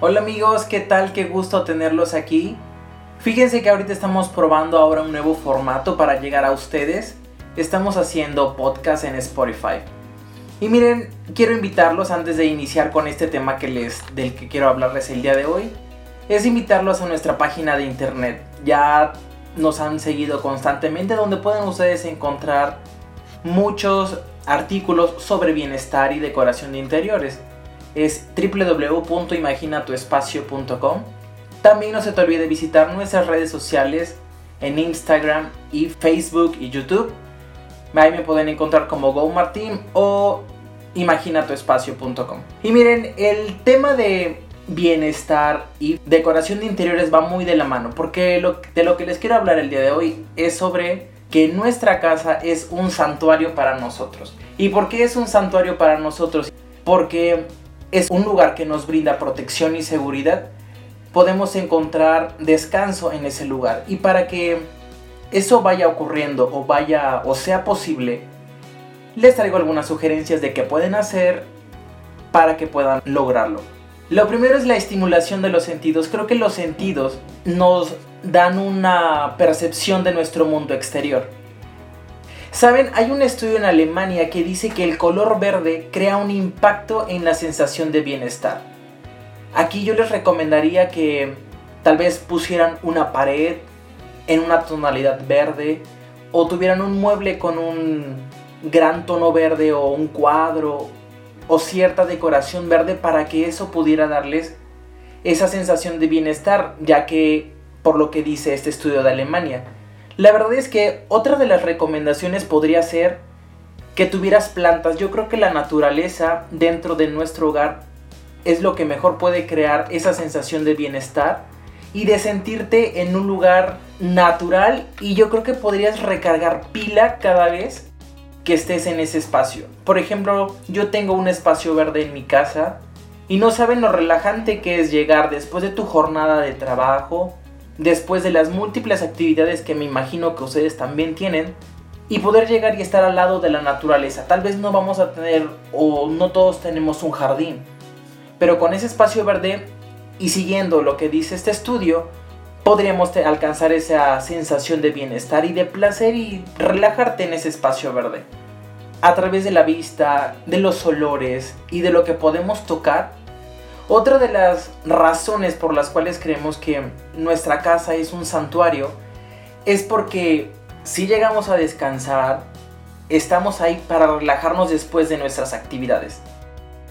Hola amigos, ¿qué tal? Qué gusto tenerlos aquí. Fíjense que ahorita estamos probando ahora un nuevo formato para llegar a ustedes. Estamos haciendo podcast en Spotify. Y miren, quiero invitarlos antes de iniciar con este tema que les, del que quiero hablarles el día de hoy. Es invitarlos a nuestra página de internet. Ya nos han seguido constantemente donde pueden ustedes encontrar muchos artículos sobre bienestar y decoración de interiores es www.imaginatuespacio.com. También no se te olvide visitar nuestras redes sociales en Instagram y Facebook y YouTube. Ahí me pueden encontrar como GoMartin o imaginatuespacio.com. Y miren, el tema de bienestar y decoración de interiores va muy de la mano, porque de lo que les quiero hablar el día de hoy es sobre que nuestra casa es un santuario para nosotros. ¿Y por qué es un santuario para nosotros? Porque es un lugar que nos brinda protección y seguridad, podemos encontrar descanso en ese lugar. Y para que eso vaya ocurriendo o vaya o sea posible, les traigo algunas sugerencias de qué pueden hacer para que puedan lograrlo. Lo primero es la estimulación de los sentidos. Creo que los sentidos nos dan una percepción de nuestro mundo exterior. Saben, hay un estudio en Alemania que dice que el color verde crea un impacto en la sensación de bienestar. Aquí yo les recomendaría que tal vez pusieran una pared en una tonalidad verde o tuvieran un mueble con un gran tono verde o un cuadro o cierta decoración verde para que eso pudiera darles esa sensación de bienestar, ya que por lo que dice este estudio de Alemania, la verdad es que otra de las recomendaciones podría ser que tuvieras plantas. Yo creo que la naturaleza dentro de nuestro hogar es lo que mejor puede crear esa sensación de bienestar y de sentirte en un lugar natural y yo creo que podrías recargar pila cada vez que estés en ese espacio. Por ejemplo, yo tengo un espacio verde en mi casa y no saben lo relajante que es llegar después de tu jornada de trabajo, después de las múltiples actividades que me imagino que ustedes también tienen, y poder llegar y estar al lado de la naturaleza. Tal vez no vamos a tener o no todos tenemos un jardín, pero con ese espacio verde y siguiendo lo que dice este estudio, podríamos alcanzar esa sensación de bienestar y de placer y relajarte en ese espacio verde. A través de la vista, de los olores y de lo que podemos tocar, otra de las razones por las cuales creemos que nuestra casa es un santuario es porque si llegamos a descansar, estamos ahí para relajarnos después de nuestras actividades.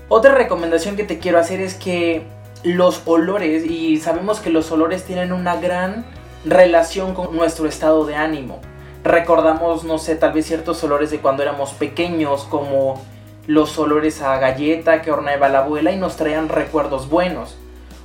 Otra recomendación que te quiero hacer es que los olores, y sabemos que los olores tienen una gran relación con nuestro estado de ánimo. Recordamos, no sé, tal vez ciertos olores de cuando éramos pequeños, como los olores a galleta que horneaba la abuela y nos traían recuerdos buenos.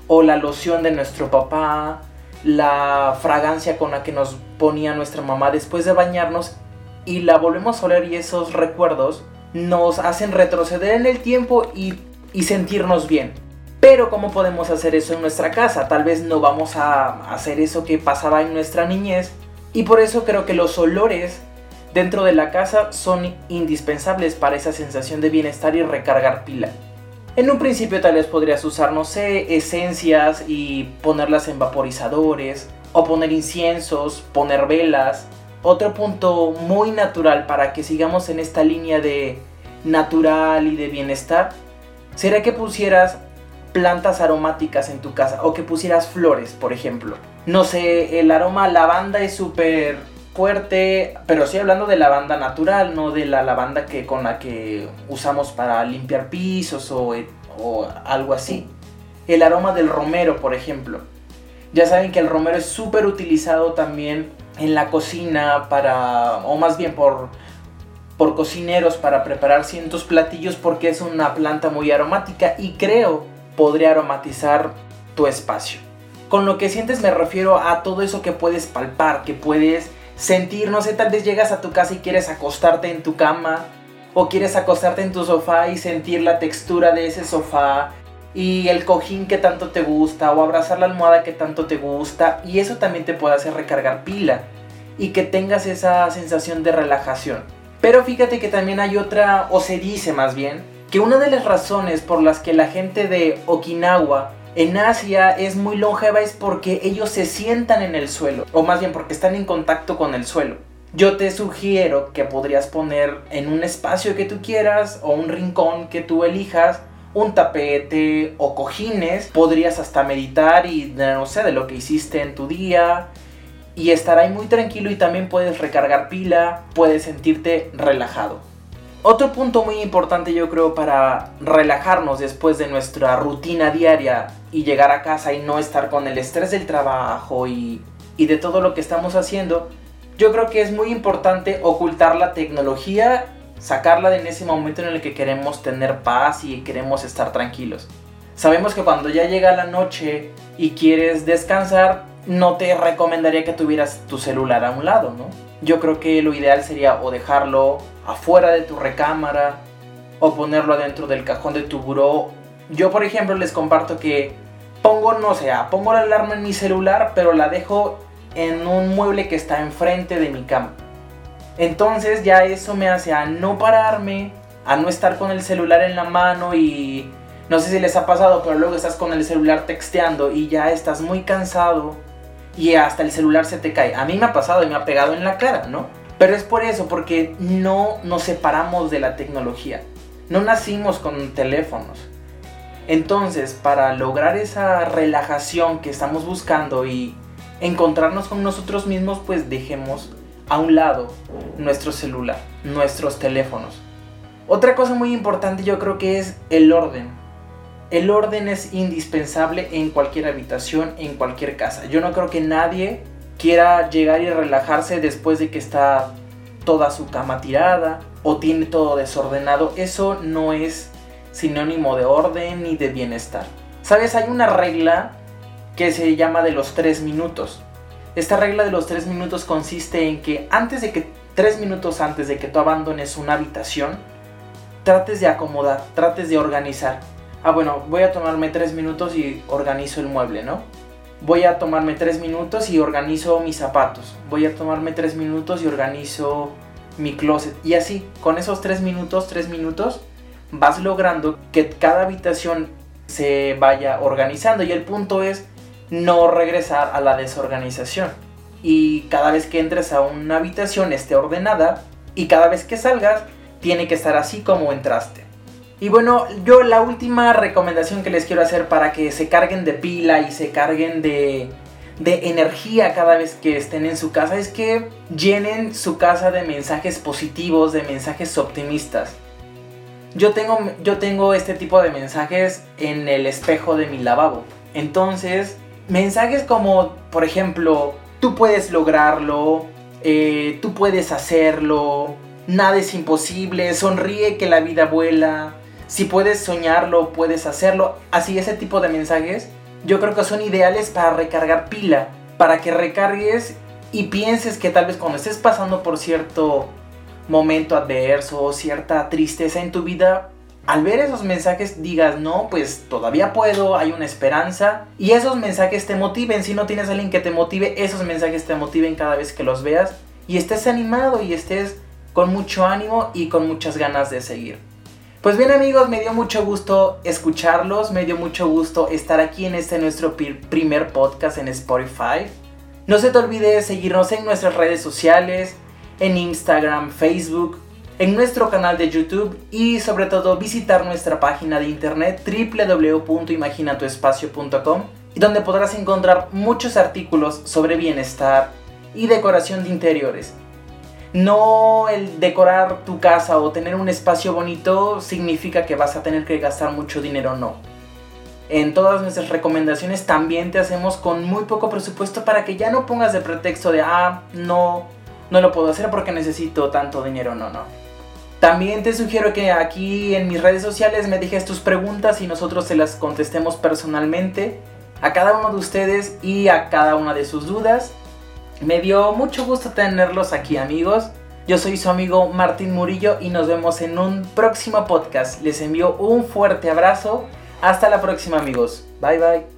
O la loción de nuestro papá, la fragancia con la que nos ponía nuestra mamá después de bañarnos y la volvemos a oler y esos recuerdos nos hacen retroceder en el tiempo y, y sentirnos bien. Pero ¿cómo podemos hacer eso en nuestra casa? Tal vez no vamos a hacer eso que pasaba en nuestra niñez y por eso creo que los olores dentro de la casa son indispensables para esa sensación de bienestar y recargar pila. En un principio tal vez podrías usar, no sé, esencias y ponerlas en vaporizadores, o poner inciensos, poner velas. Otro punto muy natural para que sigamos en esta línea de natural y de bienestar sería que pusieras plantas aromáticas en tu casa o que pusieras flores, por ejemplo. No sé, el aroma lavanda es súper fuerte, pero sí hablando de lavanda natural, no de la lavanda que con la que usamos para limpiar pisos o, o algo así. El aroma del romero, por ejemplo. Ya saben que el romero es súper utilizado también en la cocina para, o más bien por, por cocineros para preparar cientos platillos porque es una planta muy aromática y creo podría aromatizar tu espacio. Con lo que sientes me refiero a todo eso que puedes palpar, que puedes sentir, no sé, tal vez llegas a tu casa y quieres acostarte en tu cama o quieres acostarte en tu sofá y sentir la textura de ese sofá y el cojín que tanto te gusta o abrazar la almohada que tanto te gusta y eso también te puede hacer recargar pila y que tengas esa sensación de relajación. Pero fíjate que también hay otra, o se dice más bien, que una de las razones por las que la gente de Okinawa en Asia es muy longeva es porque ellos se sientan en el suelo, o más bien porque están en contacto con el suelo. Yo te sugiero que podrías poner en un espacio que tú quieras o un rincón que tú elijas un tapete o cojines. Podrías hasta meditar y no sé de lo que hiciste en tu día y estar ahí muy tranquilo y también puedes recargar pila, puedes sentirte relajado. Otro punto muy importante yo creo para relajarnos después de nuestra rutina diaria y llegar a casa y no estar con el estrés del trabajo y, y de todo lo que estamos haciendo, yo creo que es muy importante ocultar la tecnología, sacarla en ese momento en el que queremos tener paz y queremos estar tranquilos. Sabemos que cuando ya llega la noche y quieres descansar, no te recomendaría que tuvieras tu celular a un lado, ¿no? Yo creo que lo ideal sería o dejarlo afuera de tu recámara o ponerlo adentro del cajón de tu buró. Yo, por ejemplo, les comparto que pongo, no sé, pongo la alarma en mi celular, pero la dejo en un mueble que está enfrente de mi cama. Entonces ya eso me hace a no pararme, a no estar con el celular en la mano y no sé si les ha pasado, pero luego estás con el celular texteando y ya estás muy cansado y hasta el celular se te cae. A mí me ha pasado y me ha pegado en la cara, ¿no? Pero es por eso, porque no nos separamos de la tecnología. No nacimos con teléfonos. Entonces, para lograr esa relajación que estamos buscando y encontrarnos con nosotros mismos, pues dejemos a un lado nuestro celular, nuestros teléfonos. Otra cosa muy importante yo creo que es el orden. El orden es indispensable en cualquier habitación, en cualquier casa. Yo no creo que nadie quiera llegar y relajarse después de que está toda su cama tirada o tiene todo desordenado. Eso no es sinónimo de orden ni de bienestar. ¿Sabes? Hay una regla que se llama de los tres minutos. Esta regla de los tres minutos consiste en que antes de que, tres minutos antes de que tú abandones una habitación, trates de acomodar, trates de organizar ah, bueno, voy a tomarme tres minutos y organizo el mueble, ¿no? Voy a tomarme tres minutos y organizo mis zapatos. Voy a tomarme tres minutos y organizo mi closet. Y así, con esos tres minutos, tres minutos, vas logrando que cada habitación se vaya organizando. Y el punto es no regresar a la desorganización. Y cada vez que entres a una habitación esté ordenada. Y cada vez que salgas, tiene que estar así como entraste. Y bueno, yo la última recomendación que les quiero hacer para que se carguen de pila y se carguen de, de energía cada vez que estén en su casa es que llenen su casa de mensajes positivos, de mensajes optimistas. Yo tengo, yo tengo este tipo de mensajes en el espejo de mi lavabo. Entonces, mensajes como, por ejemplo, tú puedes lograrlo, eh, tú puedes hacerlo, nada es imposible, sonríe que la vida vuela, si puedes soñarlo, puedes hacerlo. Así, ese tipo de mensajes yo creo que son ideales para recargar pila. Para que recargues y pienses que tal vez cuando estés pasando por cierto momento adverso o cierta tristeza en tu vida, al ver esos mensajes digas, no, pues todavía puedo, hay una esperanza. Y esos mensajes te motiven. Si no tienes a alguien que te motive, esos mensajes te motiven cada vez que los veas. Y estés animado y estés con mucho ánimo y con muchas ganas de seguir. Pues bien amigos, me dio mucho gusto escucharlos, me dio mucho gusto estar aquí en este nuestro primer podcast en Spotify. No se te olvide seguirnos en nuestras redes sociales, en Instagram, Facebook, en nuestro canal de YouTube y sobre todo visitar nuestra página de internet www.imaginatuespacio.com donde podrás encontrar muchos artículos sobre bienestar y decoración de interiores. No el decorar tu casa o tener un espacio bonito significa que vas a tener que gastar mucho dinero, no. En todas nuestras recomendaciones también te hacemos con muy poco presupuesto para que ya no pongas de pretexto de, ah, no, no lo puedo hacer porque necesito tanto dinero, no, no. También te sugiero que aquí en mis redes sociales me dejes tus preguntas y nosotros se las contestemos personalmente a cada uno de ustedes y a cada una de sus dudas. Me dio mucho gusto tenerlos aquí amigos. Yo soy su amigo Martín Murillo y nos vemos en un próximo podcast. Les envío un fuerte abrazo. Hasta la próxima amigos. Bye bye.